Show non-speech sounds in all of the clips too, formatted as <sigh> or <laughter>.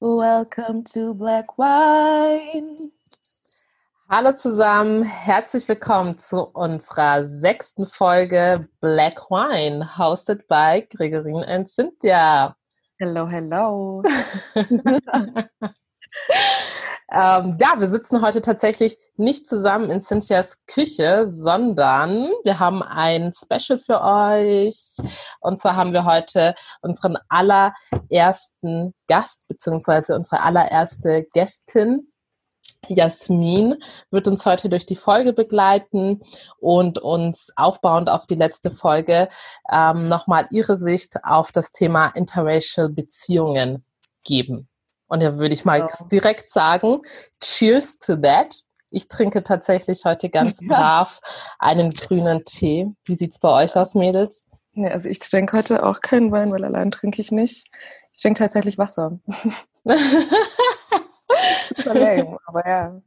Welcome to Black Wine. Hallo zusammen, herzlich willkommen zu unserer sechsten Folge Black Wine, hosted by Gregorin and Cynthia. Hello, hello. <laughs> <laughs> <laughs> ähm, ja, wir sitzen heute tatsächlich nicht zusammen in Cynthias Küche, sondern wir haben ein Special für euch. Und zwar haben wir heute unseren allerersten Gast, beziehungsweise unsere allererste Gästin. Jasmin wird uns heute durch die Folge begleiten und uns aufbauend auf die letzte Folge ähm, nochmal ihre Sicht auf das Thema interracial Beziehungen geben. Und da würde ich mal wow. direkt sagen, cheers to that. Ich trinke tatsächlich heute ganz <laughs> brav einen grünen Tee. Wie sieht's bei euch aus, Mädels? Ja, also ich trinke heute auch keinen Wein, weil allein trinke ich nicht. Ich trinke tatsächlich Wasser. <laughs> Super lame, aber ja.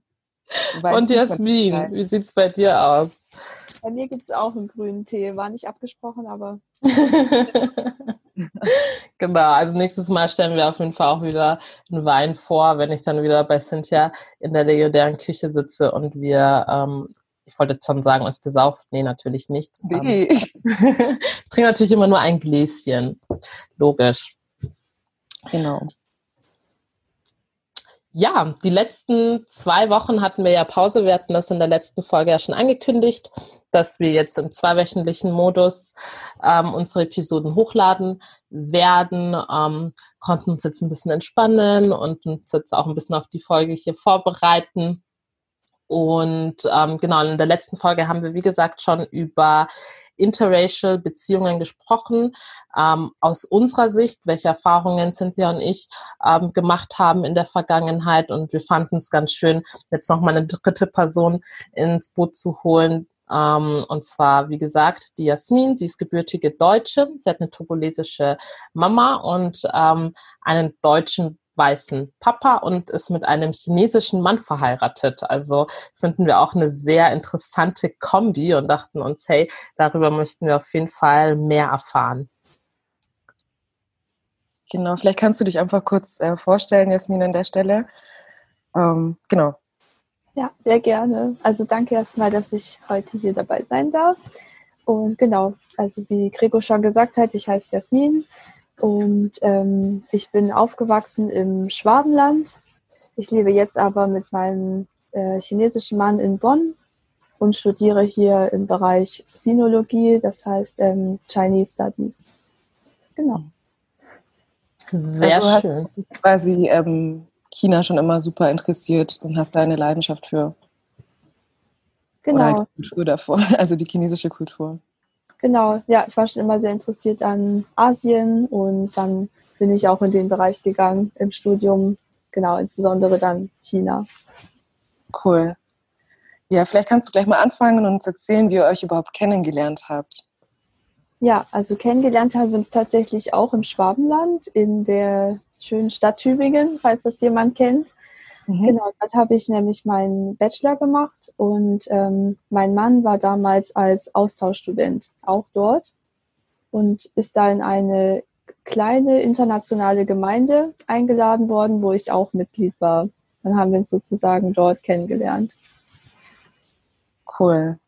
Wein Und Jasmin, wie sieht's bei dir aus? Bei mir gibt es auch einen grünen Tee. War nicht abgesprochen, aber. <laughs> genau, also nächstes Mal stellen wir auf jeden Fall auch wieder einen Wein vor, wenn ich dann wieder bei Cynthia in der legendären Küche sitze und wir, ähm, ich wollte jetzt schon sagen, es besauft. Nee, natürlich nicht. Nee. Ähm, <laughs> ich trinke natürlich immer nur ein Gläschen. Logisch. Genau. Ja, die letzten zwei Wochen hatten wir ja Pause. Wir hatten das in der letzten Folge ja schon angekündigt, dass wir jetzt im zweiwöchentlichen Modus ähm, unsere Episoden hochladen werden. Ähm, konnten uns jetzt ein bisschen entspannen und uns jetzt auch ein bisschen auf die Folge hier vorbereiten. Und ähm, genau, in der letzten Folge haben wir, wie gesagt, schon über interracial Beziehungen gesprochen. Ähm, aus unserer Sicht, welche Erfahrungen Cynthia und ich ähm, gemacht haben in der Vergangenheit. Und wir fanden es ganz schön, jetzt nochmal eine dritte Person ins Boot zu holen, ähm, und zwar, wie gesagt, die Jasmin, sie ist gebürtige Deutsche, sie hat eine togolesische Mama und ähm, einen deutschen weißen Papa und ist mit einem chinesischen Mann verheiratet. Also finden wir auch eine sehr interessante Kombi und dachten uns, hey, darüber möchten wir auf jeden Fall mehr erfahren. Genau, vielleicht kannst du dich einfach kurz äh, vorstellen, Jasmin, an der Stelle. Ähm, genau. Ja, sehr gerne. Also danke erstmal, dass ich heute hier dabei sein darf. Und genau, also wie Gregor schon gesagt hat, ich heiße Jasmin, und ähm, ich bin aufgewachsen im Schwabenland. Ich lebe jetzt aber mit meinem äh, chinesischen Mann in Bonn und studiere hier im Bereich Sinologie, das heißt ähm, Chinese Studies. Genau. Sehr also schön. Hast quasi ähm, China schon immer super interessiert und hast da eine Leidenschaft für. Genau. Oder die Kultur davor, <laughs> also die chinesische Kultur. Genau, ja, ich war schon immer sehr interessiert an Asien und dann bin ich auch in den Bereich gegangen im Studium, genau, insbesondere dann China. Cool. Ja, vielleicht kannst du gleich mal anfangen und uns erzählen, wie ihr euch überhaupt kennengelernt habt. Ja, also kennengelernt haben wir uns tatsächlich auch im Schwabenland in der schönen Stadt Tübingen, falls das jemand kennt. Mhm. Genau, dort habe ich nämlich meinen Bachelor gemacht und ähm, mein Mann war damals als Austauschstudent auch dort und ist da in eine kleine internationale Gemeinde eingeladen worden, wo ich auch Mitglied war. Dann haben wir uns sozusagen dort kennengelernt. Cool.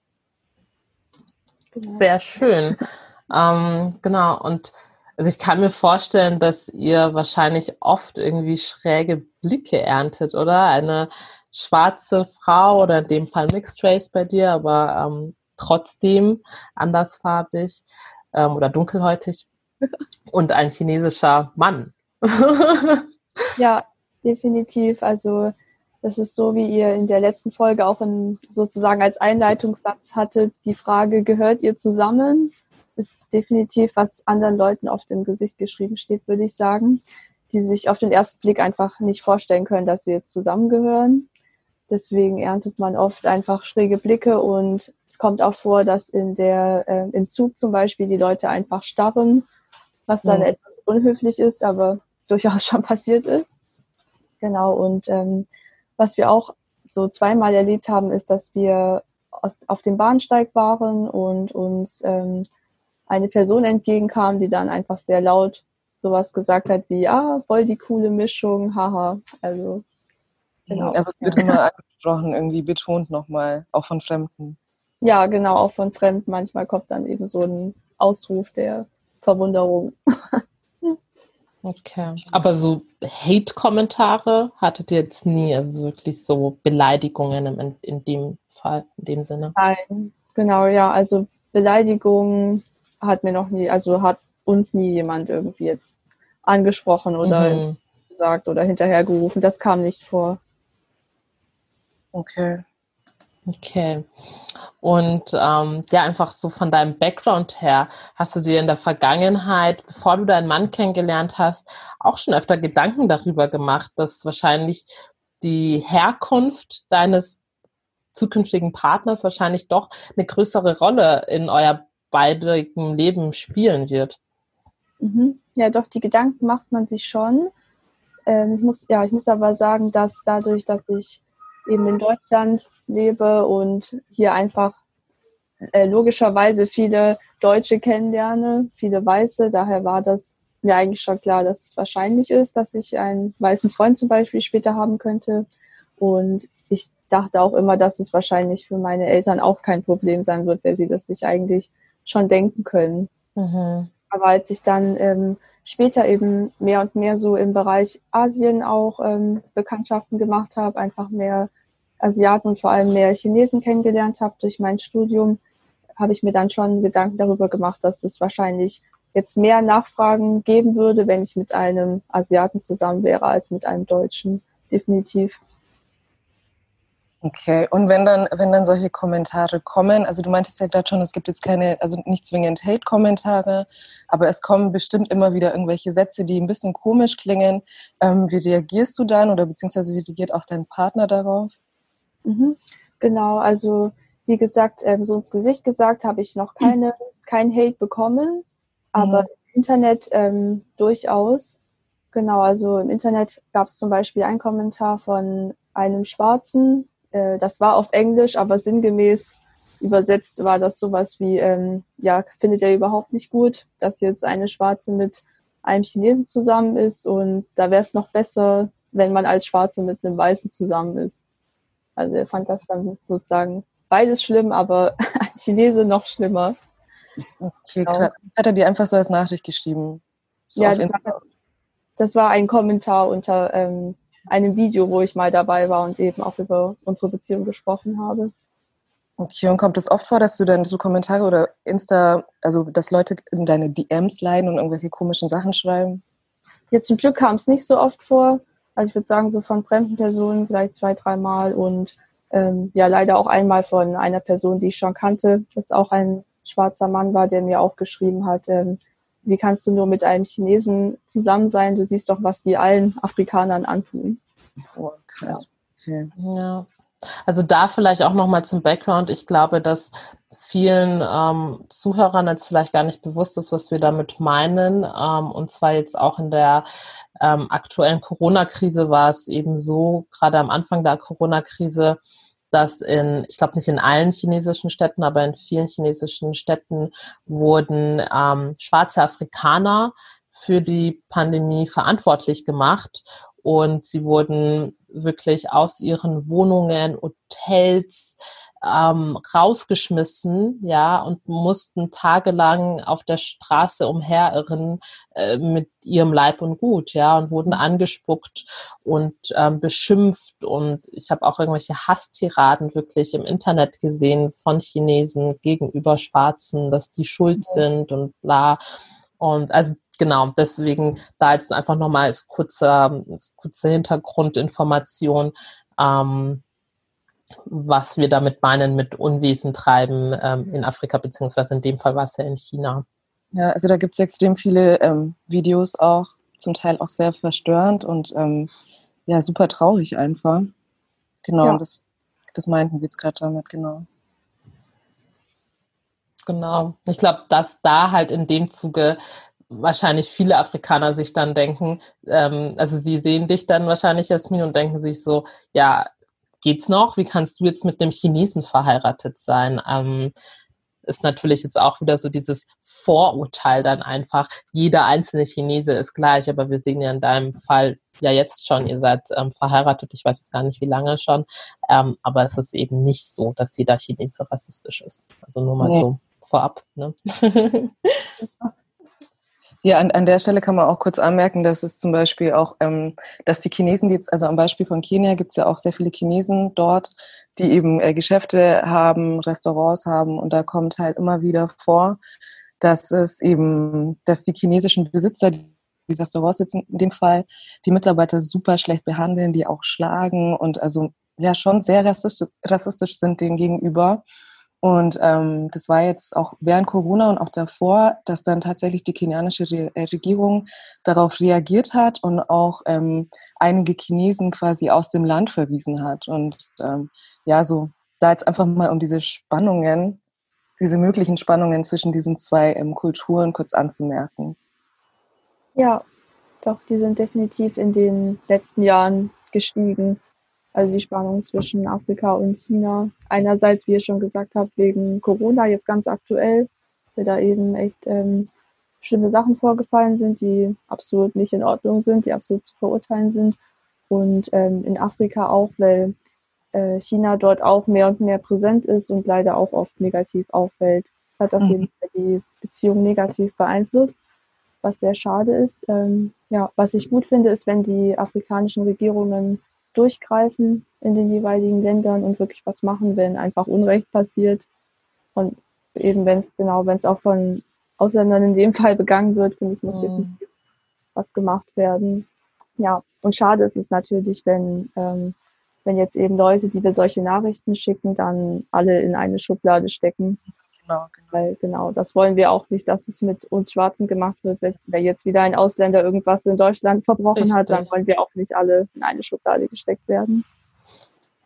Genau. Sehr schön. <laughs> ähm, genau, und also ich kann mir vorstellen, dass ihr wahrscheinlich oft irgendwie schräge Blicke erntet, oder? Eine schwarze Frau oder in dem Fall Mixed Race bei dir, aber ähm, trotzdem andersfarbig ähm, oder dunkelhäutig <laughs> und ein chinesischer Mann. <laughs> ja, definitiv. Also das ist so, wie ihr in der letzten Folge auch in, sozusagen als Einleitungssatz hattet, die Frage, gehört ihr zusammen? Ist definitiv, was anderen Leuten auf dem Gesicht geschrieben steht, würde ich sagen, die sich auf den ersten Blick einfach nicht vorstellen können, dass wir jetzt zusammengehören. Deswegen erntet man oft einfach schräge Blicke und es kommt auch vor, dass in der, äh, im Zug zum Beispiel die Leute einfach starren, was dann ja. etwas unhöflich ist, aber durchaus <laughs> schon passiert ist. Genau, und ähm, was wir auch so zweimal erlebt haben, ist, dass wir aus, auf dem Bahnsteig waren und uns ähm, eine Person entgegenkam, die dann einfach sehr laut sowas gesagt hat wie, ah, voll die coole Mischung, haha. Also, genau. Also es wird <laughs> immer angesprochen, irgendwie betont nochmal, auch von Fremden. Ja, genau, auch von Fremden. Manchmal kommt dann eben so ein Ausruf der Verwunderung. <laughs> Okay. Aber so Hate-Kommentare hattet ihr jetzt nie, also wirklich so Beleidigungen in, in dem Fall, in dem Sinne? Nein, genau, ja. Also Beleidigungen hat mir noch nie, also hat uns nie jemand irgendwie jetzt angesprochen oder mhm. gesagt oder hinterhergerufen. Das kam nicht vor. Okay. Okay. Und ähm, ja, einfach so von deinem Background her, hast du dir in der Vergangenheit, bevor du deinen Mann kennengelernt hast, auch schon öfter Gedanken darüber gemacht, dass wahrscheinlich die Herkunft deines zukünftigen Partners wahrscheinlich doch eine größere Rolle in euer beidigen Leben spielen wird? Mhm. Ja, doch, die Gedanken macht man sich schon. Ähm, ich muss, ja, ich muss aber sagen, dass dadurch, dass ich eben in Deutschland lebe und hier einfach äh, logischerweise viele Deutsche kennenlerne, viele Weiße. Daher war das mir eigentlich schon klar, dass es wahrscheinlich ist, dass ich einen weißen Freund zum Beispiel später haben könnte. Und ich dachte auch immer, dass es wahrscheinlich für meine Eltern auch kein Problem sein wird, weil sie das sich eigentlich schon denken können. Mhm. Aber als ich dann ähm, später eben mehr und mehr so im Bereich Asien auch ähm, Bekanntschaften gemacht habe, einfach mehr Asiaten und vor allem mehr Chinesen kennengelernt habe durch mein Studium, habe ich mir dann schon Gedanken darüber gemacht, dass es wahrscheinlich jetzt mehr Nachfragen geben würde, wenn ich mit einem Asiaten zusammen wäre, als mit einem Deutschen. Definitiv. Okay, und wenn dann, wenn dann solche Kommentare kommen, also du meintest ja gerade schon, es gibt jetzt keine, also nicht zwingend Hate-Kommentare, aber es kommen bestimmt immer wieder irgendwelche Sätze, die ein bisschen komisch klingen. Ähm, wie reagierst du dann oder beziehungsweise wie reagiert auch dein Partner darauf? Mhm, genau, also wie gesagt, ähm, so ins Gesicht gesagt, habe ich noch keine, mhm. kein Hate bekommen, aber mhm. im Internet ähm, durchaus. Genau, also im Internet gab es zum Beispiel einen Kommentar von einem Schwarzen, äh, das war auf Englisch, aber sinngemäß übersetzt war das sowas wie, ähm, ja, findet er überhaupt nicht gut, dass jetzt eine Schwarze mit einem Chinesen zusammen ist und da wäre es noch besser, wenn man als Schwarze mit einem Weißen zusammen ist. Also er fand das dann sozusagen beides schlimm, aber <laughs> ein Chinese noch schlimmer. Okay, genau. Hat er dir einfach so als Nachricht geschrieben? So ja, das war, das war, ein Kommentar unter ähm, einem Video, wo ich mal dabei war und eben auch über unsere Beziehung gesprochen habe. Okay, und kommt es oft vor, dass du dann so Kommentare oder Insta, also dass Leute in deine DMs leiden und irgendwelche komischen Sachen schreiben? Jetzt zum Glück kam es nicht so oft vor. Also ich würde sagen, so von fremden Personen vielleicht zwei, dreimal und ähm, ja, leider auch einmal von einer Person, die ich schon kannte, das auch ein schwarzer Mann war, der mir auch geschrieben hat, ähm, wie kannst du nur mit einem Chinesen zusammen sein? Du siehst doch, was die allen Afrikanern antun. Oh, krass. Okay. Ja. Also da vielleicht auch nochmal zum Background. Ich glaube, dass vielen ähm, Zuhörern jetzt vielleicht gar nicht bewusst ist, was wir damit meinen. Ähm, und zwar jetzt auch in der ähm, aktuellen Corona-Krise war es eben so, gerade am Anfang der Corona-Krise, dass in, ich glaube nicht in allen chinesischen Städten, aber in vielen chinesischen Städten wurden ähm, schwarze Afrikaner für die Pandemie verantwortlich gemacht. Und sie wurden wirklich aus ihren Wohnungen, Hotels, ähm, rausgeschmissen, ja, und mussten tagelang auf der Straße umherirren äh, mit ihrem Leib und Gut, ja, und wurden angespuckt und ähm, beschimpft. Und ich habe auch irgendwelche Hasstiraden wirklich im Internet gesehen von Chinesen gegenüber Schwarzen, dass die schuld sind und bla. Und also genau, deswegen da jetzt einfach nochmal als kurze, als kurze Hintergrundinformation. Ähm, was wir damit meinen mit Unwesen treiben ähm, in Afrika, beziehungsweise in dem Fall war es ja in China. Ja, also da gibt es extrem viele ähm, Videos auch, zum Teil auch sehr verstörend und ähm, ja, super traurig einfach. Genau, ja. das, das meinten wir jetzt gerade damit, genau. Genau. Ich glaube, dass da halt in dem Zuge wahrscheinlich viele Afrikaner sich dann denken, ähm, also sie sehen dich dann wahrscheinlich, Jasmin, und denken sich so, ja, geht's noch? Wie kannst du jetzt mit einem Chinesen verheiratet sein? Ähm, ist natürlich jetzt auch wieder so dieses Vorurteil dann einfach, jeder einzelne Chinese ist gleich, aber wir sehen ja in deinem Fall ja jetzt schon, ihr seid ähm, verheiratet, ich weiß jetzt gar nicht wie lange schon, ähm, aber es ist eben nicht so, dass jeder Chinese rassistisch ist. Also nur mal nee. so vorab. Ne? <laughs> <laughs> Ja, an, an der Stelle kann man auch kurz anmerken, dass es zum Beispiel auch, ähm, dass die Chinesen, die jetzt, also am Beispiel von Kenia gibt es ja auch sehr viele Chinesen dort, die eben äh, Geschäfte haben, Restaurants haben und da kommt halt immer wieder vor, dass es eben, dass die chinesischen Besitzer, die Restaurants sitzen, in dem Fall, die Mitarbeiter super schlecht behandeln, die auch schlagen und also ja schon sehr rassistisch, rassistisch sind denen gegenüber. Und ähm, das war jetzt auch während Corona und auch davor, dass dann tatsächlich die kenianische Re äh, Regierung darauf reagiert hat und auch ähm, einige Chinesen quasi aus dem Land verwiesen hat. Und ähm, ja, so da jetzt einfach mal um diese Spannungen, diese möglichen Spannungen zwischen diesen zwei ähm, Kulturen kurz anzumerken. Ja, doch, die sind definitiv in den letzten Jahren gestiegen. Also die Spannung zwischen Afrika und China. Einerseits, wie ihr schon gesagt habt, wegen Corona jetzt ganz aktuell, weil da eben echt ähm, schlimme Sachen vorgefallen sind, die absolut nicht in Ordnung sind, die absolut zu verurteilen sind. Und ähm, in Afrika auch, weil äh, China dort auch mehr und mehr präsent ist und leider auch oft negativ auffällt. Hat auf mhm. jeden Fall die Beziehung negativ beeinflusst, was sehr schade ist. Ähm, ja, was ich gut finde, ist, wenn die afrikanischen Regierungen durchgreifen in den jeweiligen Ländern und wirklich was machen, wenn einfach Unrecht passiert. Und eben wenn es genau, wenn es auch von Ausländern in dem <laughs> Fall begangen wird, finde ich, muss mhm. was gemacht werden. Ja, und schade ist es natürlich, wenn, ähm, wenn jetzt eben Leute, die wir solche Nachrichten schicken, dann alle in eine Schublade stecken Genau, genau. Weil genau, das wollen wir auch nicht, dass es mit uns Schwarzen gemacht wird. Wenn, wenn jetzt wieder ein Ausländer irgendwas in Deutschland verbrochen Richtig. hat, dann wollen wir auch nicht alle in eine Schublade gesteckt werden.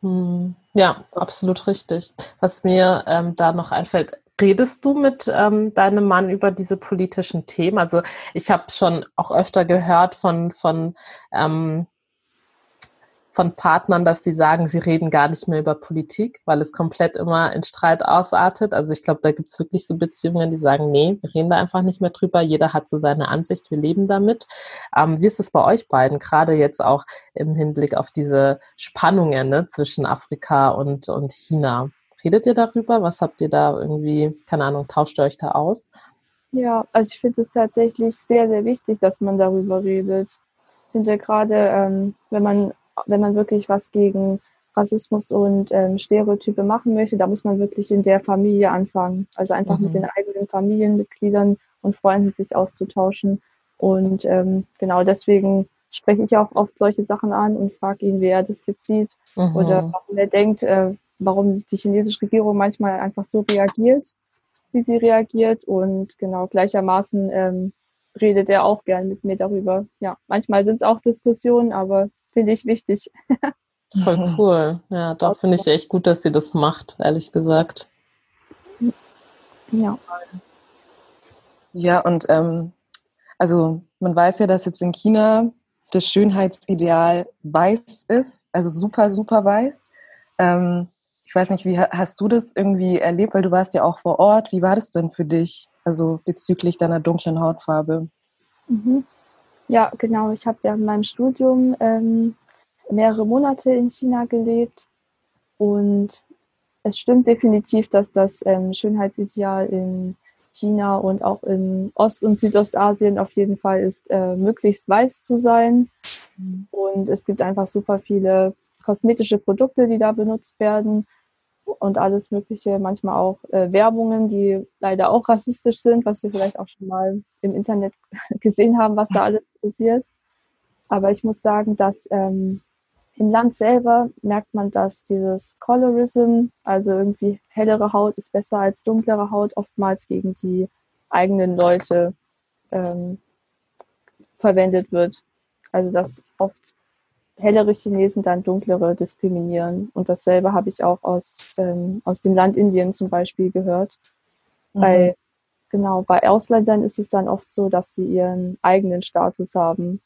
Hm, ja, absolut richtig. Was mir ähm, da noch einfällt, redest du mit ähm, deinem Mann über diese politischen Themen? Also ich habe schon auch öfter gehört von, von ähm, von Partnern, dass sie sagen, sie reden gar nicht mehr über Politik, weil es komplett immer in Streit ausartet. Also ich glaube, da gibt es wirklich so Beziehungen, die sagen, nee, wir reden da einfach nicht mehr drüber. Jeder hat so seine Ansicht, wir leben damit. Ähm, wie ist es bei euch beiden, gerade jetzt auch im Hinblick auf diese Spannungen ne, zwischen Afrika und, und China? Redet ihr darüber? Was habt ihr da irgendwie, keine Ahnung, tauscht ihr euch da aus? Ja, also ich finde es tatsächlich sehr, sehr wichtig, dass man darüber redet. Ich finde gerade, ähm, wenn man wenn man wirklich was gegen Rassismus und ähm, Stereotype machen möchte, da muss man wirklich in der Familie anfangen. Also einfach mhm. mit den eigenen Familienmitgliedern und Freunden sich auszutauschen. Und ähm, genau deswegen spreche ich auch oft solche Sachen an und frage ihn, wie er das jetzt sieht mhm. oder warum er denkt, äh, warum die chinesische Regierung manchmal einfach so reagiert, wie sie reagiert. Und genau gleichermaßen ähm, redet er auch gern mit mir darüber. Ja, manchmal sind es auch Diskussionen, aber finde ich wichtig. <laughs> Voll cool. Ja, doch finde ich echt gut, dass sie das macht, ehrlich gesagt. Ja. Ja, und ähm, also man weiß ja, dass jetzt in China das Schönheitsideal weiß ist, also super, super weiß. Ähm, ich weiß nicht, wie hast du das irgendwie erlebt, weil du warst ja auch vor Ort. Wie war das denn für dich, also bezüglich deiner dunklen Hautfarbe? Mhm. Ja, genau. Ich habe in meinem Studium ähm, mehrere Monate in China gelebt und es stimmt definitiv, dass das ähm, Schönheitsideal in China und auch in Ost- und Südostasien auf jeden Fall ist, äh, möglichst weiß zu sein. Mhm. Und es gibt einfach super viele kosmetische Produkte, die da benutzt werden und alles Mögliche, manchmal auch äh, Werbungen, die leider auch rassistisch sind, was wir vielleicht auch schon mal im Internet <laughs> gesehen haben, was da alles passiert. Aber ich muss sagen, dass ähm, im Land selber merkt man, dass dieses Colorism, also irgendwie hellere Haut ist besser als dunklere Haut, oftmals gegen die eigenen Leute ähm, verwendet wird. Also dass oft hellere Chinesen dann dunklere diskriminieren. Und dasselbe habe ich auch aus, ähm, aus dem Land Indien zum Beispiel gehört. Mhm. Bei, genau, bei Ausländern ist es dann oft so, dass sie ihren eigenen Status haben.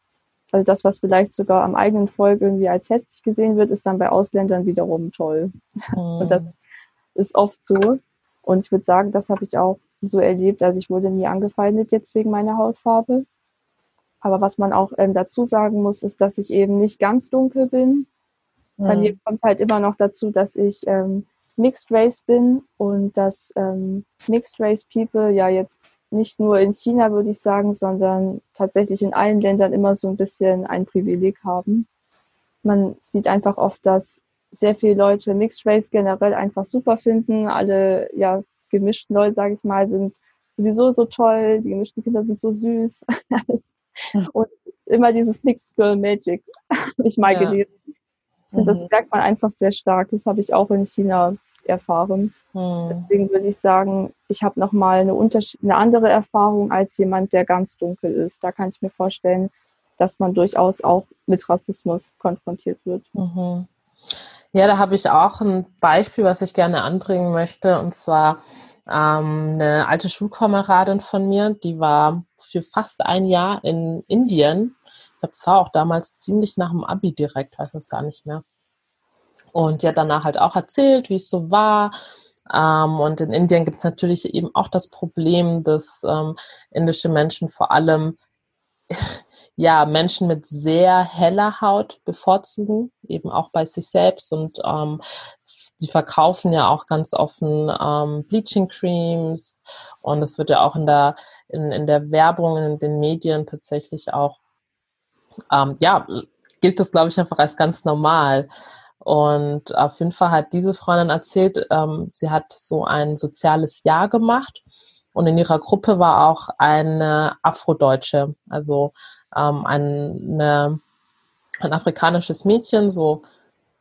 Also das, was vielleicht sogar am eigenen Volk irgendwie als hässlich gesehen wird, ist dann bei Ausländern wiederum toll. Mhm. <laughs> Und das ist oft so. Und ich würde sagen, das habe ich auch so erlebt. Also ich wurde nie angefeindet jetzt wegen meiner Hautfarbe. Aber was man auch ähm, dazu sagen muss, ist, dass ich eben nicht ganz dunkel bin. Mhm. Bei mir kommt halt immer noch dazu, dass ich ähm, Mixed Race bin und dass ähm, Mixed Race People ja jetzt nicht nur in China, würde ich sagen, sondern tatsächlich in allen Ländern immer so ein bisschen ein Privileg haben. Man sieht einfach oft, dass sehr viele Leute Mixed Race generell einfach super finden. Alle ja gemischten Leute, sage ich mal, sind sowieso so toll. Die gemischten Kinder sind so süß. <laughs> Und immer dieses Mixed Girl Magic, <laughs> habe ich mal ja. gelesen. Ich finde, mhm. das merkt man einfach sehr stark. Das habe ich auch in China erfahren. Mhm. Deswegen würde ich sagen, ich habe nochmal eine, eine andere Erfahrung als jemand, der ganz dunkel ist. Da kann ich mir vorstellen, dass man durchaus auch mit Rassismus konfrontiert wird. Mhm. Ja, da habe ich auch ein Beispiel, was ich gerne anbringen möchte. Und zwar ähm, eine alte Schulkameradin von mir, die war für fast ein Jahr in Indien. Ich glaube, es war auch damals ziemlich nach dem Abi direkt, weiß es gar nicht mehr. Und die hat danach halt auch erzählt, wie es so war. Ähm, und in Indien gibt es natürlich eben auch das Problem, dass ähm, indische Menschen vor allem <laughs> ja, Menschen mit sehr heller Haut bevorzugen, eben auch bei sich selbst und ähm, die verkaufen ja auch ganz offen ähm, Bleaching Creams und es wird ja auch in der, in, in der Werbung, in den Medien tatsächlich auch, ähm, ja, gilt das, glaube ich, einfach als ganz normal. Und auf jeden Fall hat diese Freundin erzählt, ähm, sie hat so ein soziales Jahr gemacht und in ihrer Gruppe war auch eine Afrodeutsche, also ähm, eine, ein afrikanisches Mädchen, so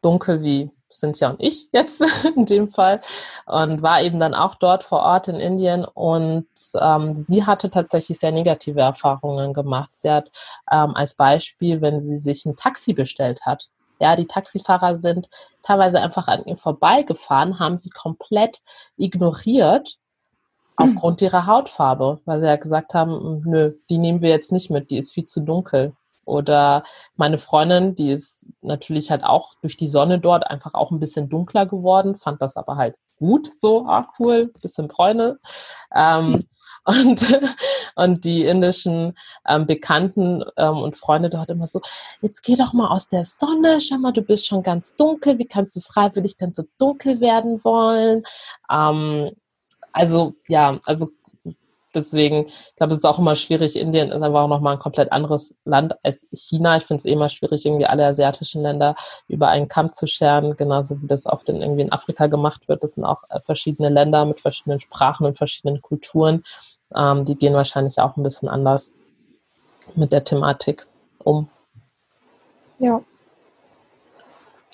dunkel wie Cynthia und ich jetzt <laughs> in dem Fall und war eben dann auch dort vor Ort in Indien und ähm, sie hatte tatsächlich sehr negative Erfahrungen gemacht. Sie hat ähm, als Beispiel, wenn sie sich ein Taxi bestellt hat, ja, die Taxifahrer sind teilweise einfach an ihr vorbeigefahren, haben sie komplett ignoriert aufgrund ihrer Hautfarbe, weil sie ja gesagt haben, nö, die nehmen wir jetzt nicht mit, die ist viel zu dunkel. Oder meine Freundin, die ist natürlich halt auch durch die Sonne dort einfach auch ein bisschen dunkler geworden, fand das aber halt gut, so, ah, cool, bisschen Bräune. Ähm, <laughs> und, und die indischen ähm, Bekannten ähm, und Freunde dort immer so, jetzt geh doch mal aus der Sonne, schau mal, du bist schon ganz dunkel, wie kannst du freiwillig denn so dunkel werden wollen? Ähm, also ja, also deswegen, ich glaube, es ist auch immer schwierig. Indien ist einfach auch nochmal ein komplett anderes Land als China. Ich finde es eh immer schwierig, irgendwie alle asiatischen Länder über einen Kamm zu scheren, genauso wie das oft in, irgendwie in Afrika gemacht wird. Das sind auch äh, verschiedene Länder mit verschiedenen Sprachen und verschiedenen Kulturen. Ähm, die gehen wahrscheinlich auch ein bisschen anders mit der Thematik um. Ja,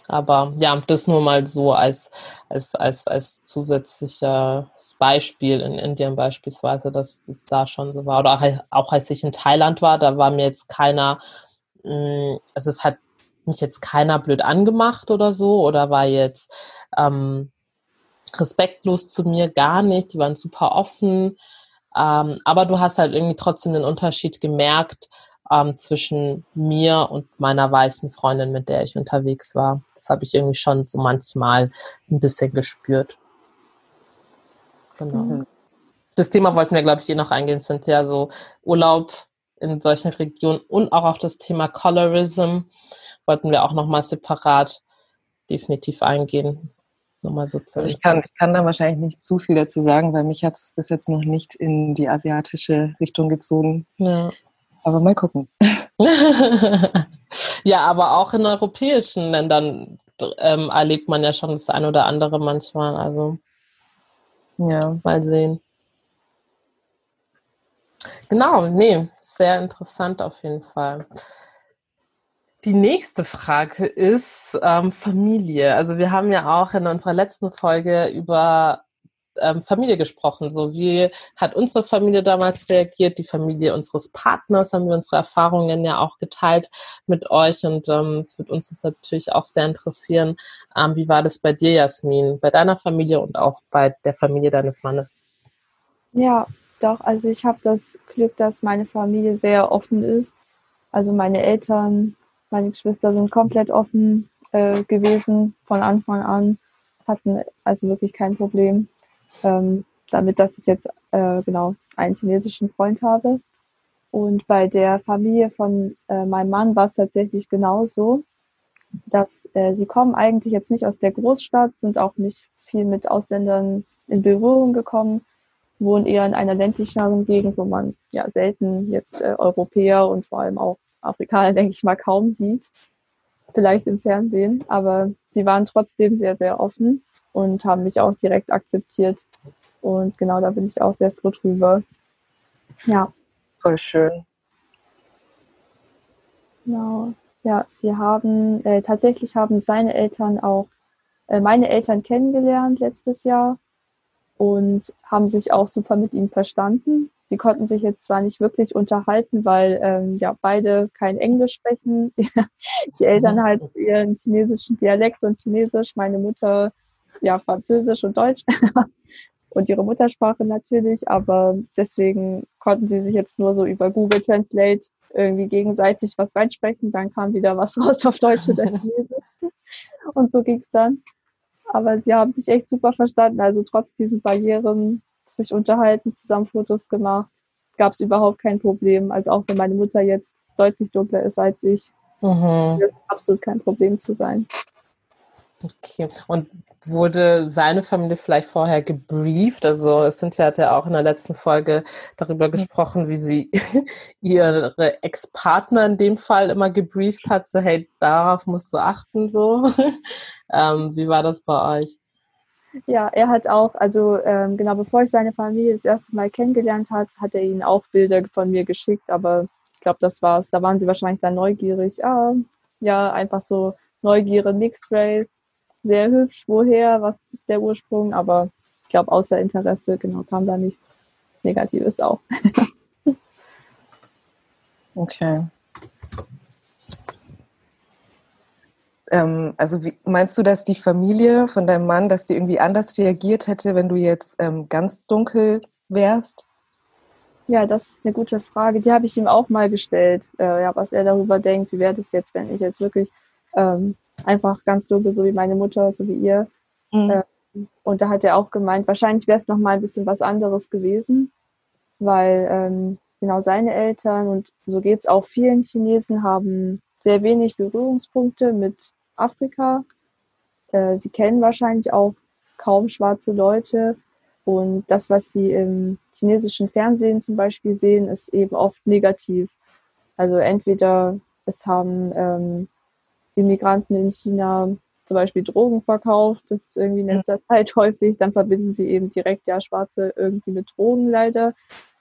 aber ja, das nur mal so als, als, als, als zusätzliches Beispiel in Indien beispielsweise, dass es da schon so war. Oder auch als ich in Thailand war, da war mir jetzt keiner, mm, also es hat mich jetzt keiner blöd angemacht oder so oder war jetzt ähm, respektlos zu mir, gar nicht. Die waren super offen. Ähm, aber du hast halt irgendwie trotzdem den Unterschied gemerkt, ähm, zwischen mir und meiner weißen Freundin, mit der ich unterwegs war. Das habe ich irgendwie schon so manchmal ein bisschen gespürt. Genau. Mhm. Das Thema wollten wir, glaube ich, eh noch eingehen, sind ja so Urlaub in solchen Regionen und auch auf das Thema Colorism wollten wir auch nochmal separat definitiv eingehen. Nochmal so also ich, kann, ich kann da wahrscheinlich nicht zu viel dazu sagen, weil mich hat es bis jetzt noch nicht in die asiatische Richtung gezogen. Ja. Aber mal gucken. <laughs> ja, aber auch in europäischen Ländern ähm, erlebt man ja schon das ein oder andere manchmal. Also ja, mal sehen. Genau, nee, sehr interessant auf jeden Fall. Die nächste Frage ist ähm, Familie. Also wir haben ja auch in unserer letzten Folge über ähm, Familie gesprochen. So wie hat unsere Familie damals reagiert, die Familie unseres Partners, haben wir unsere Erfahrungen ja auch geteilt mit euch und ähm, es wird uns jetzt natürlich auch sehr interessieren, ähm, wie war das bei dir, Jasmin, bei deiner Familie und auch bei der Familie deines Mannes? Ja, doch, also ich habe das Glück, dass meine Familie sehr offen ist. Also meine Eltern, meine Geschwister sind komplett offen äh, gewesen von Anfang an, hatten also wirklich kein Problem. Ähm, damit, dass ich jetzt äh, genau einen chinesischen Freund habe. Und bei der Familie von äh, meinem Mann war es tatsächlich genauso, dass äh, sie kommen eigentlich jetzt nicht aus der Großstadt, sind auch nicht viel mit Ausländern in Berührung gekommen, wohnen eher in einer ländlicheren Gegend, wo man ja selten jetzt äh, Europäer und vor allem auch Afrikaner, <laughs> denke ich mal, kaum sieht. Vielleicht im Fernsehen, aber sie waren trotzdem sehr, sehr offen und haben mich auch direkt akzeptiert. Und genau da bin ich auch sehr froh drüber. Ja. Voll schön. Genau. Ja, sie haben, äh, tatsächlich haben seine Eltern auch äh, meine Eltern kennengelernt letztes Jahr und haben sich auch super mit ihm verstanden. Sie konnten sich jetzt zwar nicht wirklich unterhalten, weil ähm, ja beide kein Englisch sprechen. <laughs> Die Eltern halt ihren chinesischen Dialekt und Chinesisch, meine Mutter ja Französisch und Deutsch <laughs> und ihre Muttersprache natürlich, aber deswegen konnten sie sich jetzt nur so über Google Translate irgendwie gegenseitig was reinsprechen, dann kam wieder was <laughs> raus auf Deutsch oder <laughs> Chinesisch. Und so ging es dann. Aber sie haben sich echt super verstanden. Also trotz diesen Barrieren sich unterhalten, zusammen Fotos gemacht, gab es überhaupt kein Problem. Also auch wenn meine Mutter jetzt deutlich dunkler ist als ich, mhm. absolut kein Problem zu sein. Okay. Und wurde seine Familie vielleicht vorher gebrieft? Also es sind ja, hat ja auch in der letzten Folge darüber gesprochen, wie sie <laughs> ihre Ex-Partner in dem Fall immer gebrieft hat, so hey, darauf musst du achten, so. <laughs> ähm, wie war das bei euch? Ja, er hat auch, also ähm, genau bevor ich seine Familie das erste Mal kennengelernt hat, hat er ihnen auch Bilder von mir geschickt, aber ich glaube, das war's. Da waren sie wahrscheinlich dann neugierig. Ah, ja, einfach so Neugierde, Mixed Race sehr hübsch, woher, was ist der Ursprung, aber ich glaube, außer Interesse, genau, kam da nichts Negatives auch. <laughs> okay. Ähm, also wie, meinst du, dass die Familie von deinem Mann, dass die irgendwie anders reagiert hätte, wenn du jetzt ähm, ganz dunkel wärst? Ja, das ist eine gute Frage. Die habe ich ihm auch mal gestellt, äh, ja, was er darüber denkt. Wie wäre das jetzt, wenn ich jetzt wirklich ähm, einfach ganz dunkel, so wie meine Mutter, so wie ihr. Mhm. Äh, und da hat er auch gemeint, wahrscheinlich wäre es noch mal ein bisschen was anderes gewesen, weil ähm, genau seine Eltern und so geht es auch vielen Chinesen haben sehr wenig Berührungspunkte mit Afrika. Äh, sie kennen wahrscheinlich auch kaum schwarze Leute und das, was sie im chinesischen Fernsehen zum Beispiel sehen, ist eben oft negativ. Also entweder es haben ähm, Immigranten in China zum Beispiel Drogen verkauft. Das ist irgendwie in letzter Zeit häufig. Dann verbinden sie eben direkt ja Schwarze irgendwie mit Drogen leider.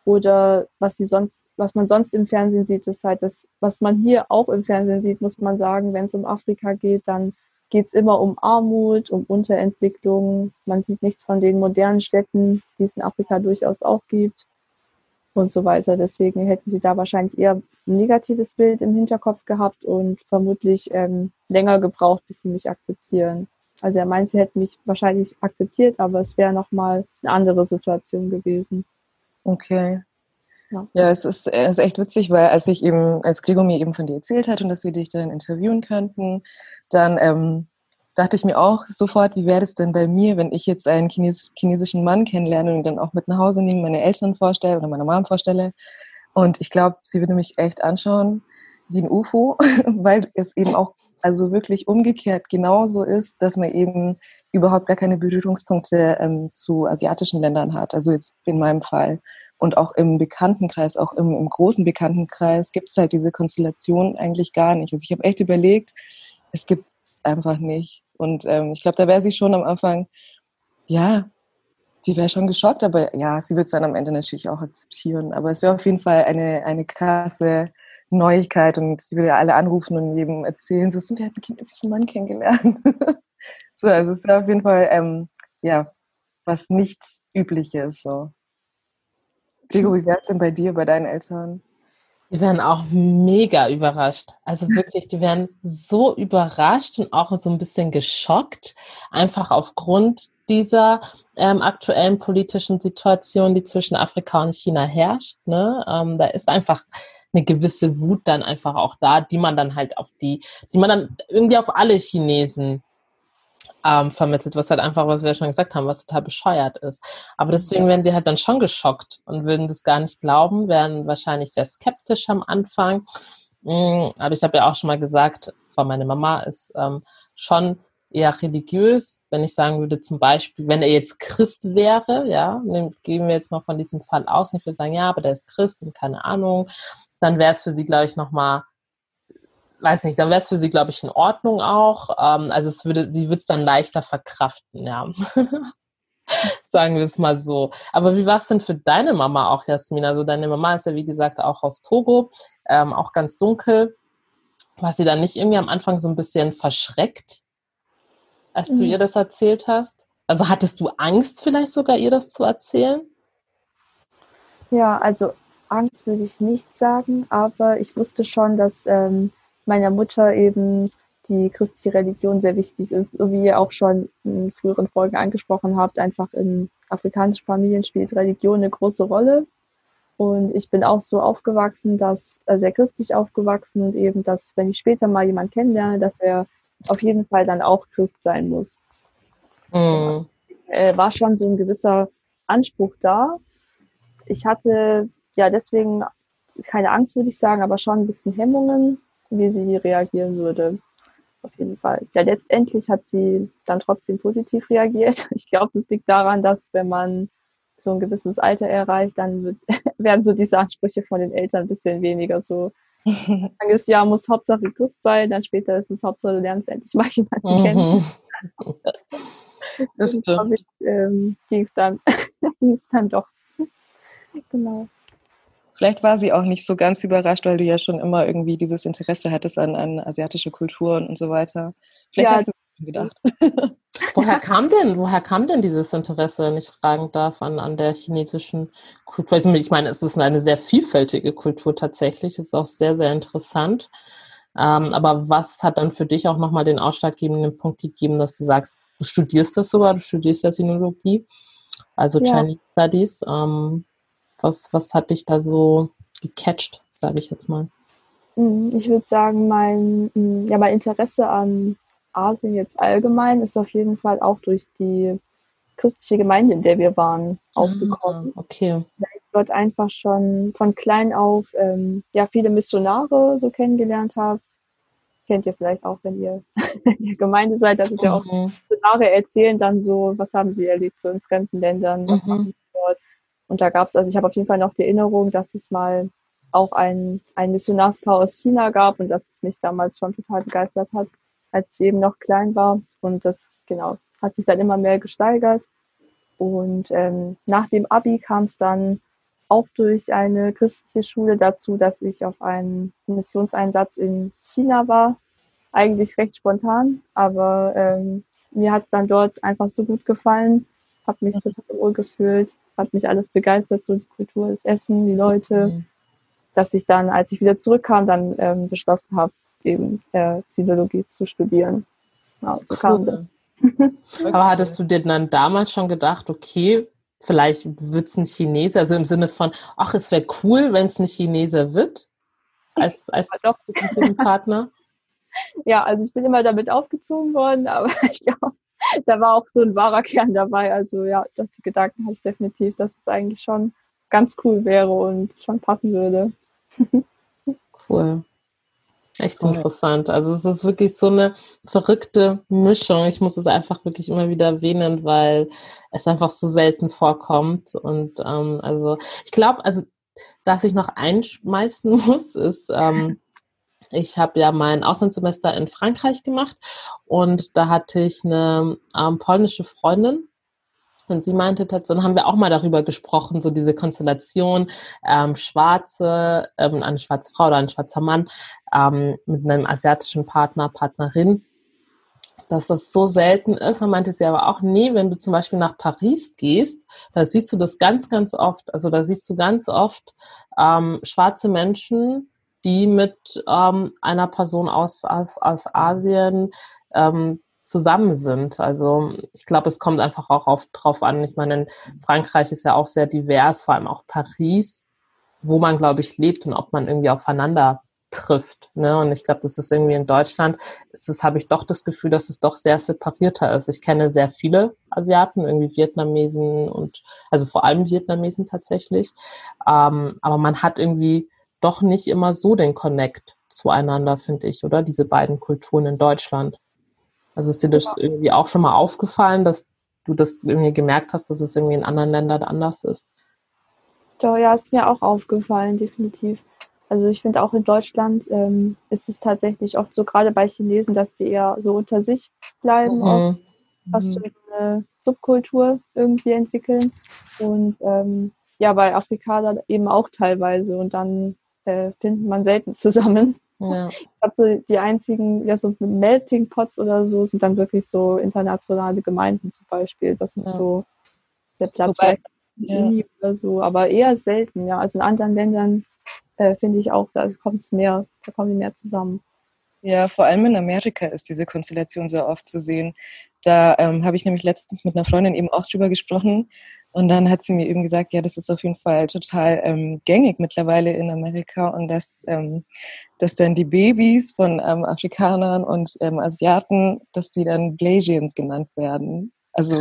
Oder was sie sonst, was man sonst im Fernsehen sieht, ist halt das, was man hier auch im Fernsehen sieht, muss man sagen, wenn es um Afrika geht, dann geht es immer um Armut, um Unterentwicklung. Man sieht nichts von den modernen Städten, die es in Afrika durchaus auch gibt und so weiter. Deswegen hätten sie da wahrscheinlich eher ein negatives Bild im Hinterkopf gehabt und vermutlich ähm, länger gebraucht, bis sie mich akzeptieren. Also er meint, sie hätten mich wahrscheinlich akzeptiert, aber es wäre nochmal eine andere Situation gewesen. Okay. Ja. ja, es ist, es ist echt witzig, weil als ich eben, als Gregor mir eben von dir erzählt hat und dass wir dich dann interviewen könnten, dann ähm, dachte ich mir auch sofort, wie wäre das denn bei mir, wenn ich jetzt einen Chines chinesischen Mann kennenlerne und dann auch mit nach Hause nehme, meine Eltern vorstelle oder meine Mom vorstelle. Und ich glaube, sie würde mich echt anschauen wie ein UFO, <laughs> weil es eben auch also wirklich umgekehrt genauso ist, dass man eben überhaupt gar keine Berührungspunkte ähm, zu asiatischen Ländern hat. Also jetzt in meinem Fall. Und auch im Bekanntenkreis, auch im, im großen Bekanntenkreis gibt es halt diese Konstellation eigentlich gar nicht. Also ich habe echt überlegt, es gibt einfach nicht. Und ähm, ich glaube, da wäre sie schon am Anfang, ja, die wäre schon geschockt, aber ja, sie wird es dann am Ende natürlich auch akzeptieren. Aber es wäre auf jeden Fall eine, eine krasse Neuigkeit und sie würde ja alle anrufen und jedem erzählen, so, wir hatten einen Mann kennengelernt. <laughs> so, also es wäre auf jeden Fall, ähm, ja, was nicht übliches, so. Diego, wie wäre es denn bei dir, bei deinen Eltern? Die werden auch mega überrascht. Also wirklich, die werden so überrascht und auch so ein bisschen geschockt, einfach aufgrund dieser ähm, aktuellen politischen Situation, die zwischen Afrika und China herrscht. Ne? Ähm, da ist einfach eine gewisse Wut dann einfach auch da, die man dann halt auf die, die man dann irgendwie auf alle Chinesen ähm, vermittelt, was halt einfach, was wir schon gesagt haben, was total bescheuert ist. Aber deswegen werden die halt dann schon geschockt und würden das gar nicht glauben, wären wahrscheinlich sehr skeptisch am Anfang. Mm, aber ich habe ja auch schon mal gesagt, von meine Mama ist ähm, schon eher religiös. Wenn ich sagen würde, zum Beispiel, wenn er jetzt Christ wäre, ja, gehen wir jetzt mal von diesem Fall aus, nicht würde sagen, ja, aber der ist Christ und keine Ahnung, dann wäre es für sie, glaube ich, nochmal weiß nicht, dann wäre es für sie, glaube ich, in Ordnung auch. Ähm, also es würde, sie würde es dann leichter verkraften, ja. <laughs> Sagen wir es mal so. Aber wie war es denn für deine Mama auch, Jasmin? Also deine Mama ist ja, wie gesagt, auch aus Togo, ähm, auch ganz dunkel. War sie dann nicht irgendwie am Anfang so ein bisschen verschreckt, als mhm. du ihr das erzählt hast? Also hattest du Angst vielleicht sogar, ihr das zu erzählen? Ja, also Angst würde ich nicht sagen, aber ich wusste schon, dass ähm, meiner Mutter eben die christliche Religion sehr wichtig ist. So wie ihr auch schon in früheren Folgen angesprochen habt, einfach in afrikanischen Familien spielt Religion eine große Rolle. Und ich bin auch so aufgewachsen, dass äh, sehr christlich aufgewachsen und eben, dass wenn ich später mal jemanden kennenlerne, dass er auf jeden Fall dann auch Christ sein muss. Mhm. Äh, war schon so ein gewisser Anspruch da. Ich hatte ja deswegen keine Angst, würde ich sagen, aber schon ein bisschen Hemmungen, wie sie reagieren würde. Auf jeden Fall. Ja, letztendlich hat sie dann trotzdem positiv reagiert. <laughs> Ich glaube, das liegt daran, dass wenn man so ein gewisses Alter erreicht, dann wird, <laughs> werden so diese Ansprüche von den Eltern ein bisschen weniger. So, <laughs> das Jahr muss Hauptsache Christ sein, dann später ist es Hauptsache, du lernst endlich mal jemanden kennen. Mhm. das stimmt. Ich, ähm, ging es dann, dann doch. genau. Vielleicht war sie auch nicht so ganz überrascht, weil du ja schon immer irgendwie dieses Interesse hattest an, an asiatische Kulturen und so weiter. Vielleicht ja. hat sie gedacht. <laughs> woher <laughs> kam denn, woher kam denn dieses Interesse, wenn ich fragen darf, an, an der chinesischen Kultur? Also ich meine, es ist eine sehr vielfältige Kultur tatsächlich, es ist auch sehr, sehr interessant. Ähm, aber was hat dann für dich auch nochmal den ausschlaggebenden Punkt gegeben, dass du sagst, du studierst das sogar, du studierst ja Sinologie, also ja. Chinese Studies. Ähm, was, was hat dich da so gecatcht, sage ich jetzt mal? Mm, ich würde sagen, mein, mm, ja, mein Interesse an Asien jetzt allgemein ist auf jeden Fall auch durch die christliche Gemeinde, in der wir waren, ah, aufgekommen. Ah, okay. Weil ich dort einfach schon von klein auf ähm, ja, viele Missionare so kennengelernt habe. Kennt ihr vielleicht auch, wenn ihr <laughs> in der Gemeinde seid, dass ihr mhm. auch Missionare erzählen dann so, was haben sie erlebt so in fremden Ländern, was mhm. machen. Und da gab es, also ich habe auf jeden Fall noch die Erinnerung, dass es mal auch ein, ein Missionarspaar aus China gab und dass es mich damals schon total begeistert hat, als ich eben noch klein war. Und das, genau, hat sich dann immer mehr gesteigert. Und ähm, nach dem Abi kam es dann auch durch eine christliche Schule dazu, dass ich auf einen Missionseinsatz in China war. Eigentlich recht spontan, aber ähm, mir hat es dann dort einfach so gut gefallen, habe mich total wohl gefühlt hat mich alles begeistert, so die Kultur, das Essen, die Leute, mhm. dass ich dann, als ich wieder zurückkam, dann ähm, beschlossen habe, eben äh, Zivilologie zu studieren. Ja, so cool. kam das. <laughs> Aber hattest du dir dann damals schon gedacht, okay, vielleicht wird es ein Chinese, also im Sinne von, ach, es wäre cool, wenn es ein Chinese wird, als, als Partner? <laughs> Ja, also ich bin immer damit aufgezogen worden, aber <laughs> ich glaube, <laughs> da war auch so ein wahrer Kern dabei. Also ja, die Gedanken hatte ich definitiv, dass es eigentlich schon ganz cool wäre und schon passen würde. <laughs> Cool. Echt cool. interessant. Also es ist wirklich so eine verrückte Mischung. Ich muss es einfach wirklich immer wieder erwähnen, weil es einfach so selten vorkommt. Und ähm, also ich glaube, also dass ich noch einschmeißen <laughs> muss, ist, ähm, ich habe ja mein Auslandssemester in Frankreich gemacht und da hatte ich eine ähm, polnische Freundin. Und sie meinte, dann haben wir auch mal darüber gesprochen, so diese Konstellation, ähm, schwarze, ähm, eine schwarze Frau oder ein schwarzer Mann ähm, mit einem asiatischen Partner, Partnerin, dass das so selten ist. Und meinte sie aber auch, nee, wenn du zum Beispiel nach Paris gehst, da siehst du das ganz, ganz oft. Also da siehst du ganz oft ähm, schwarze Menschen, die mit ähm, einer Person aus, aus, aus Asien ähm, zusammen sind. Also ich glaube, es kommt einfach auch auf, drauf an. Ich meine, Frankreich ist ja auch sehr divers, vor allem auch Paris, wo man, glaube ich, lebt und ob man irgendwie aufeinander trifft. Ne? Und ich glaube, das ist irgendwie in Deutschland, das, habe ich doch das Gefühl, dass es doch sehr separierter ist. Ich kenne sehr viele Asiaten, irgendwie Vietnamesen und also vor allem Vietnamesen tatsächlich. Ähm, aber man hat irgendwie doch nicht immer so den Connect zueinander, finde ich, oder? Diese beiden Kulturen in Deutschland. Also ist dir das irgendwie auch schon mal aufgefallen, dass du das irgendwie gemerkt hast, dass es irgendwie in anderen Ländern anders ist? Doch, ja, ist mir auch aufgefallen, definitiv. Also ich finde auch in Deutschland ähm, ist es tatsächlich oft so, gerade bei Chinesen, dass die eher so unter sich bleiben, mhm. auch fast schon eine Subkultur irgendwie entwickeln. Und ähm, ja, bei Afrikanern eben auch teilweise. Und dann äh, findet man selten zusammen. Ja. Ich glaube, so die einzigen, ja, so Melting Pots oder so sind dann wirklich so internationale Gemeinden zum Beispiel. Das ist ja. so der Platz Wobei, ja. oder so, aber eher selten, ja. Also in anderen Ländern äh, finde ich auch, da kommt es mehr, da kommen die mehr zusammen. Ja, vor allem in Amerika ist diese Konstellation so oft zu sehen. Da ähm, habe ich nämlich letztens mit einer Freundin eben auch drüber gesprochen. Und dann hat sie mir eben gesagt, ja, das ist auf jeden Fall total ähm, gängig mittlerweile in Amerika und dass, ähm, dass dann die Babys von ähm, Afrikanern und ähm, Asiaten, dass die dann Blasians genannt werden. Also.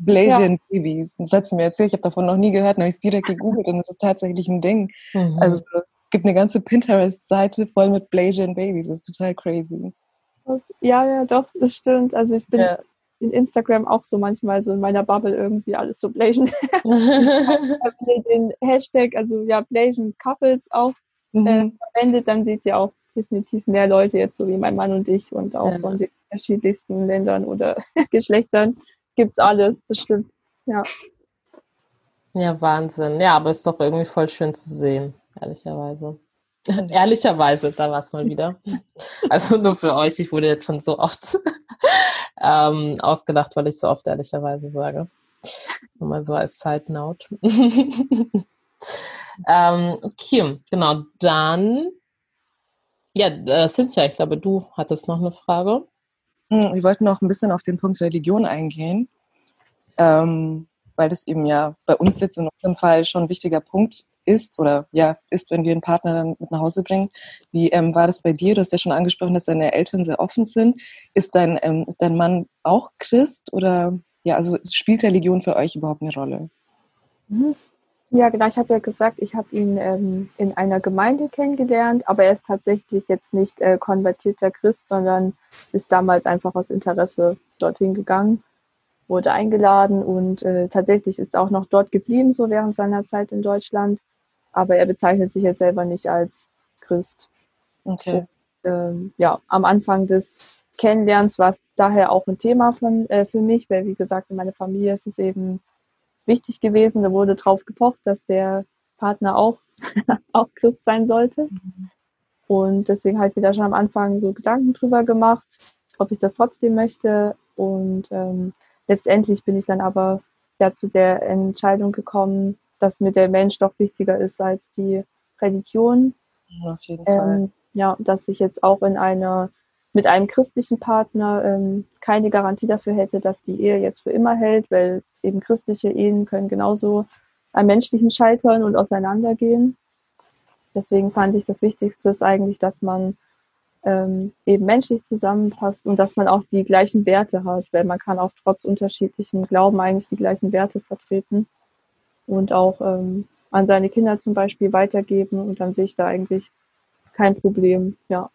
Blasian ja. Babys. Das hat sie mir erzählt, ich habe davon noch nie gehört, dann habe ich es direkt gegoogelt und das ist tatsächlich ein Ding. Mhm. Also es gibt eine ganze Pinterest-Seite voll mit Blasian Babys, das ist total crazy. Ja, ja, doch, das stimmt. Also ich bin ja. In Instagram auch so manchmal so in meiner Bubble irgendwie alles so Blasian. <laughs> den Hashtag, also ja, Blasian Couples auch mhm. äh, verwendet, dann seht ihr auch definitiv mehr Leute jetzt, so wie mein Mann und ich und auch ja. von den unterschiedlichsten Ländern oder <laughs> Geschlechtern gibt es alles, das stimmt. Ja. Ja, Wahnsinn. Ja, aber ist doch irgendwie voll schön zu sehen, ehrlicherweise. ehrlicherweise, da war es mal wieder. <laughs> Also nur für euch, ich wurde jetzt schon so oft ähm, ausgedacht, weil ich so oft ehrlicherweise sage. Nur mal so als Side Note. <laughs> ähm, okay, genau. Dann, ja, äh, Cynthia, ich glaube, du hattest noch eine Frage. Hm, wir wollten noch ein bisschen auf den Punkt Religion eingehen, ähm, weil das eben ja bei uns jetzt in unserem Fall schon ein wichtiger Punkt ist oder ja ist, wenn wir einen Partner dann mit nach Hause bringen. Wie ähm, war das bei dir? Du hast ja schon angesprochen, dass deine Eltern sehr offen sind. Ist dein, ähm, ist dein Mann auch Christ oder ja, also spielt Religion für euch überhaupt eine Rolle? Mhm. Ja, genau. Ich habe ja gesagt, ich habe ihn ähm, in einer Gemeinde kennengelernt, aber er ist tatsächlich jetzt nicht äh, konvertierter Christ, sondern ist damals einfach aus Interesse dorthin gegangen, wurde eingeladen und äh, tatsächlich ist auch noch dort geblieben, so während seiner Zeit in Deutschland. Aber er bezeichnet sich jetzt selber nicht als Christ. Okay. Und, ähm, ja, am Anfang des Kennenlernens war es daher auch ein Thema von, äh, für mich, weil wie gesagt, in meiner Familie ist es eben wichtig gewesen. Da wurde drauf gepocht, dass der Partner auch, <laughs> auch Christ sein sollte. Und deswegen habe ich mir da schon am Anfang so Gedanken drüber gemacht, ob ich das trotzdem möchte. Und ähm, letztendlich bin ich dann aber ja zu der Entscheidung gekommen, dass mir der Mensch doch wichtiger ist als die Religion. Ja, auf jeden ähm, Fall. Ja, dass ich jetzt auch in einer mit einem christlichen Partner ähm, keine Garantie dafür hätte, dass die Ehe jetzt für immer hält, weil eben christliche Ehen können genauso am menschlichen scheitern und auseinandergehen. Deswegen fand ich das Wichtigste ist eigentlich, dass man ähm, eben menschlich zusammenpasst und dass man auch die gleichen Werte hat, weil man kann auch trotz unterschiedlichem Glauben eigentlich die gleichen Werte vertreten und auch ähm, an seine Kinder zum Beispiel weitergeben und dann sehe ich da eigentlich kein Problem. Ja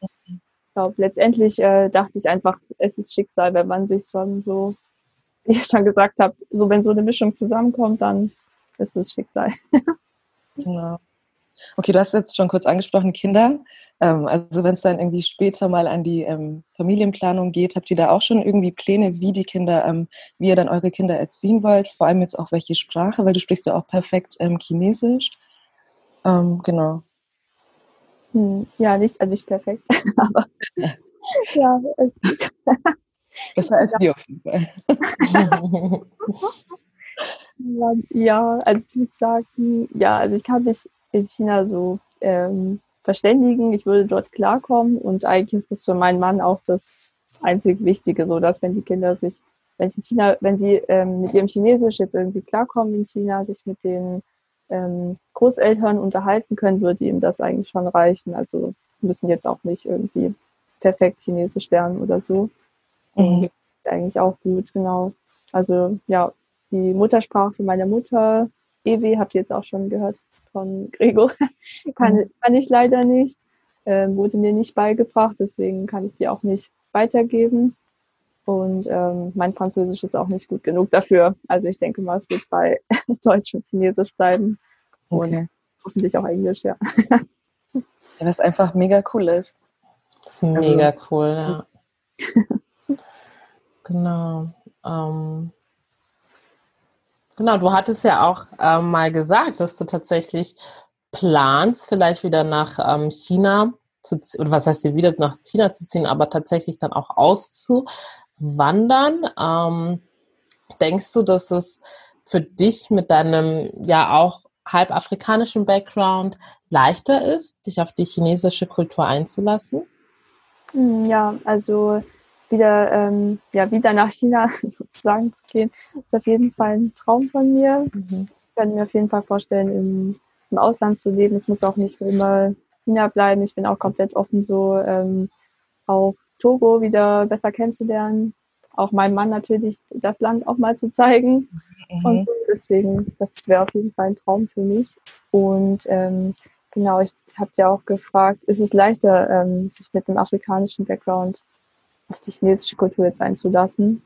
glaube, letztendlich äh, dachte ich einfach, es ist Schicksal, wenn man sich schon so, <laughs> wie ich schon gesagt habe, so wenn so eine Mischung zusammenkommt, dann ist es Schicksal. <laughs> genau. Okay, du hast jetzt schon kurz angesprochen, Kinder. Ähm, also wenn es dann irgendwie später mal an die ähm, Familienplanung geht, habt ihr da auch schon irgendwie Pläne, wie die Kinder, ähm, wie ihr dann eure Kinder erziehen wollt? Vor allem jetzt auch welche Sprache, weil du sprichst ja auch perfekt Chinesisch. Genau. Hm, ja, nicht, also nicht perfekt, <laughs> aber <laughs> ja, es geht. Besser als wir auf jeden Fall. <laughs> ja, also ich würde sagen, ja, also ich kann mich in China so ähm, verständigen, ich würde dort klarkommen und eigentlich ist das für meinen Mann auch das einzig Wichtige, so dass wenn die Kinder sich, wenn sie in China, wenn sie ähm, mit ihrem Chinesisch jetzt irgendwie klarkommen in China, sich mit den ähm, Großeltern unterhalten können, würde ihm das eigentlich schon reichen. Also müssen jetzt auch nicht irgendwie perfekt Chinesisch lernen oder so. Mhm. Eigentlich auch gut, genau. Also ja, die Muttersprache meiner Mutter, Ewe, habt ihr jetzt auch schon gehört von Gregor, <laughs> kann, mhm. kann ich leider nicht. Ähm, wurde mir nicht beigebracht, deswegen kann ich die auch nicht weitergeben. Und ähm, mein Französisch ist auch nicht gut genug dafür. Also ich denke mal, es wird bei <laughs> Deutsch und Chinesisch bleiben. Okay. Und hoffentlich auch Englisch, ja. <laughs> ja. Was einfach mega cool ist. Das ist mega also, cool, ja. genau. Ähm, genau, du hattest ja auch ähm, mal gesagt, dass du tatsächlich planst, vielleicht wieder nach ähm, China zu oder was heißt dir wieder nach China zu ziehen, aber tatsächlich dann auch auszuwandern. Ähm, denkst du, dass es für dich mit deinem ja auch halb afrikanischen Background leichter ist, dich auf die chinesische Kultur einzulassen? Hm, ja, also wieder, ähm, ja, wieder nach China <laughs> sozusagen zu gehen, ist auf jeden Fall ein Traum von mir. Mhm. Ich kann mir auf jeden Fall vorstellen, im, im Ausland zu leben. Es muss auch nicht für immer China bleiben. Ich bin auch komplett offen, so ähm, auch Togo wieder besser kennenzulernen. Auch meinem Mann natürlich das Land auch mal zu zeigen. Mhm. Und deswegen, das wäre auf jeden Fall ein Traum für mich. Und ähm, genau, ich habe ja auch gefragt, ist es leichter, ähm, sich mit dem afrikanischen Background auf die chinesische Kultur jetzt einzulassen?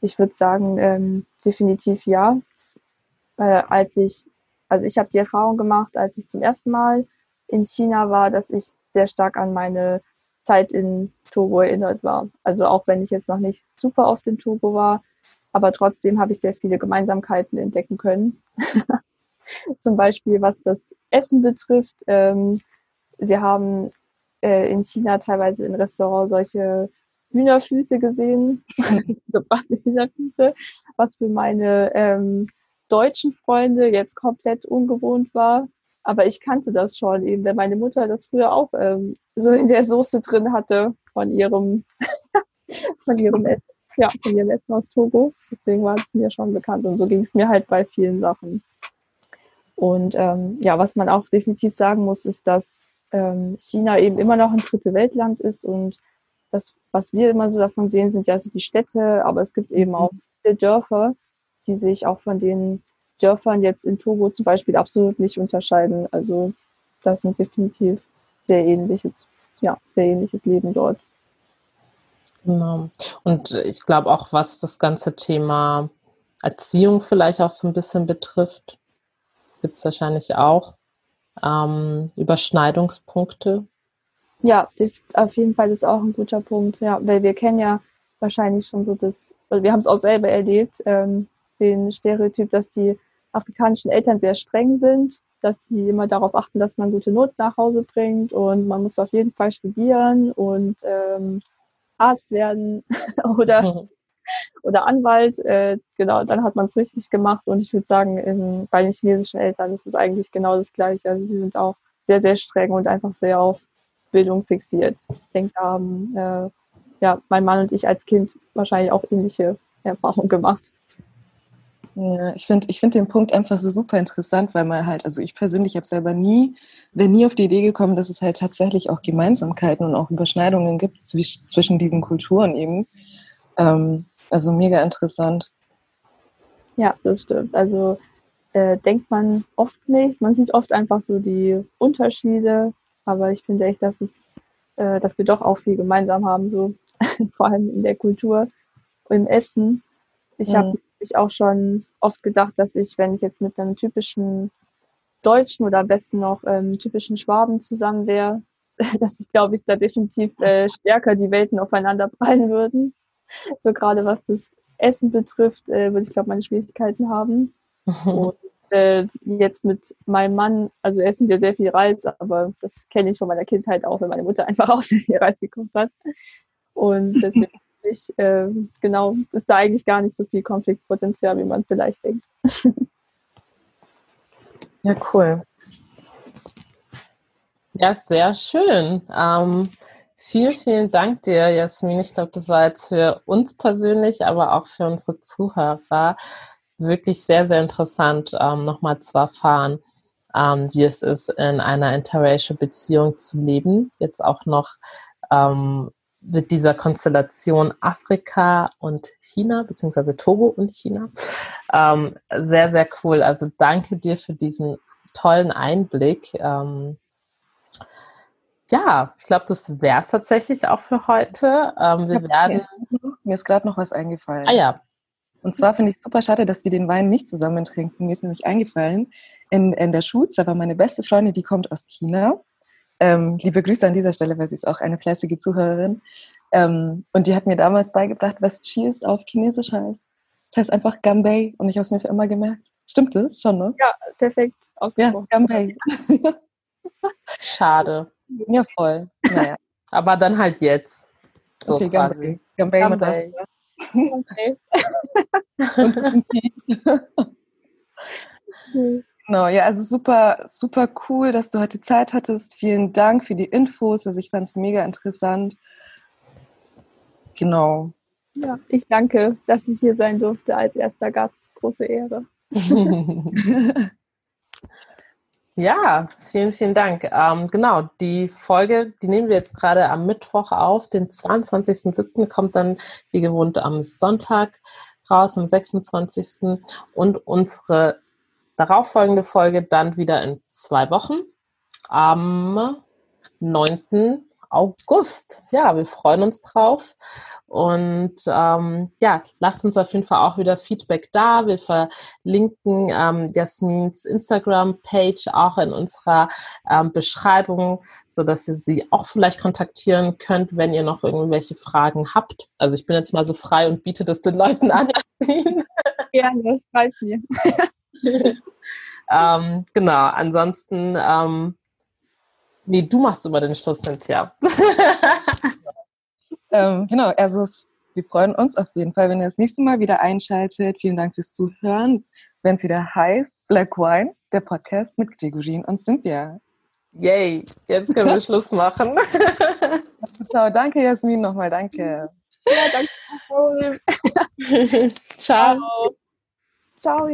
Ich würde sagen, ähm, definitiv ja. Äh, als ich, also ich habe die Erfahrung gemacht, als ich zum ersten Mal in China war, dass ich sehr stark an meine Zeit in Togo erinnert war. Also auch wenn ich jetzt noch nicht super oft in Togo war, aber trotzdem habe ich sehr viele Gemeinsamkeiten entdecken können. <laughs> Zum Beispiel was das Essen betrifft. Ähm, wir haben äh, in China teilweise in Restaurants solche Hühnerfüße gesehen, <laughs> gebrachte Hühnerfüße, was für meine ähm, deutschen Freunde jetzt komplett ungewohnt war. Aber ich kannte das schon eben, denn meine Mutter das früher auch ähm, so in der Soße drin hatte von ihrem, <laughs> von ihrem Essen, ja, von ihrem Essen aus Togo. Deswegen war es mir schon bekannt und so ging es mir halt bei vielen Sachen. Und ähm, ja, was man auch definitiv sagen muss, ist, dass ähm, China eben immer noch ein dritte Weltland ist und das, was wir immer so davon sehen, sind ja so die Städte, aber es gibt eben auch viele Dörfer, die sich auch von den Dörfern jetzt in Togo zum Beispiel absolut nicht unterscheiden. Also das sind definitiv sehr ähnliches, ja, sehr ähnliches Leben dort. Genau. Und ich glaube auch, was das ganze Thema Erziehung vielleicht auch so ein bisschen betrifft, gibt es wahrscheinlich auch ähm, Überschneidungspunkte. Ja, auf jeden Fall ist auch ein guter Punkt, ja, weil wir kennen ja wahrscheinlich schon so das, also wir haben es auch selber erlebt, ähm, den Stereotyp, dass die afrikanischen Eltern sehr streng sind, dass sie immer darauf achten, dass man gute Noten nach Hause bringt und man muss auf jeden Fall studieren und ähm, Arzt werden <laughs> oder, <laughs> oder Anwalt. Äh, genau, dann hat man es richtig gemacht und ich würde sagen, in, bei den chinesischen Eltern ist es eigentlich genau das Gleiche. Also die sind auch sehr, sehr streng und einfach sehr auf Bildung fixiert. Ich denke, da haben äh, ja, mein Mann und ich als Kind wahrscheinlich auch ähnliche Erfahrungen gemacht. Ja, ich finde ich find den Punkt einfach so super interessant, weil man halt, also ich persönlich habe selber nie, bin nie auf die Idee gekommen, dass es halt tatsächlich auch Gemeinsamkeiten und auch Überschneidungen gibt zwischen diesen Kulturen eben. Ähm, also mega interessant. Ja, das stimmt. Also äh, denkt man oft nicht. Man sieht oft einfach so die Unterschiede, aber ich finde echt, dass es, äh, dass wir doch auch viel gemeinsam haben, so <laughs> vor allem in der Kultur, im Essen. Ich mhm. habe ich auch schon oft gedacht, dass ich, wenn ich jetzt mit einem typischen Deutschen oder am besten noch ähm, typischen Schwaben zusammen wäre, <laughs> dass ich glaube ich da definitiv äh, stärker die Welten aufeinander prallen würden. So gerade was das Essen betrifft, äh, würde ich glaube meine Schwierigkeiten haben. <laughs> Und äh, jetzt mit meinem Mann, also essen wir sehr viel Reis, aber das kenne ich von meiner Kindheit auch, wenn meine Mutter <laughs> einfach auch sehr viel Reis gekocht hat. Und deswegen <laughs> ich, äh, genau, ist da eigentlich gar nicht so viel Konfliktpotenzial, wie man vielleicht denkt. <laughs> ja, cool. Ja, sehr schön. Ähm, vielen, vielen Dank dir, Jasmin. Ich glaube, das war jetzt für uns persönlich, aber auch für unsere Zuhörer wirklich sehr, sehr interessant, ähm, nochmal zu erfahren, ähm, wie es ist, in einer interracial Beziehung zu leben. Jetzt auch noch ähm, mit dieser Konstellation Afrika und China, beziehungsweise Togo und China. Ähm, sehr, sehr cool. Also danke dir für diesen tollen Einblick. Ähm, ja, ich glaube, das wäre es tatsächlich auch für heute. Ähm, wir werden. Mir ist gerade noch was eingefallen. Ah ja. Und zwar finde ich es super schade, dass wir den Wein nicht zusammen trinken. Mir ist nämlich eingefallen, in, in der Schulze war meine beste Freundin, die kommt aus China. Ähm, liebe Grüße an dieser Stelle, weil sie ist auch eine fleißige Zuhörerin. Ähm, und die hat mir damals beigebracht, was Cheers auf Chinesisch heißt. Das heißt einfach Gambay und ich habe es mir für immer gemerkt. Stimmt das schon, ne? Ja, perfekt ausgesprochen. Ja, Gambay. <laughs> Schade. Ja, voll. Naja. Aber dann halt jetzt. So okay, quasi. Gambay, Gambay. Okay. <laughs> Genau, ja, also super, super cool, dass du heute Zeit hattest. Vielen Dank für die Infos. Also ich fand es mega interessant. Genau. Ja, ich danke, dass ich hier sein durfte als erster Gast. Große Ehre. <laughs> Ja, vielen, vielen Dank. Ähm, genau, die Folge, die nehmen wir jetzt gerade am Mittwoch auf. Den 22.07. kommt dann wie gewohnt am Sonntag raus, am 26. Und unsere darauffolgende Folge dann wieder in zwei Wochen am 9. August. Ja, wir freuen uns drauf. Und ähm, ja, lasst uns auf jeden Fall auch wieder Feedback da. Wir verlinken ähm, Jasmins Instagram-Page auch in unserer ähm, Beschreibung, sodass ihr sie auch vielleicht kontaktieren könnt, wenn ihr noch irgendwelche Fragen habt. Also ich bin jetzt mal so frei und biete das den Leuten an. <laughs> Gerne, schreibt mir. <laughs> ähm, genau, ansonsten ähm, Nee, du machst immer den Schluss, Cynthia. <laughs> ähm, genau, also wir freuen uns auf jeden Fall, wenn ihr das nächste Mal wieder einschaltet. Vielen Dank fürs Zuhören. Wenn es wieder heißt Black Wine, der Podcast mit Gregorin und Cynthia. Yay, jetzt können wir <laughs> Schluss machen. so, <laughs> danke Jasmin nochmal, danke. Ja, danke. Ciao. Ciao.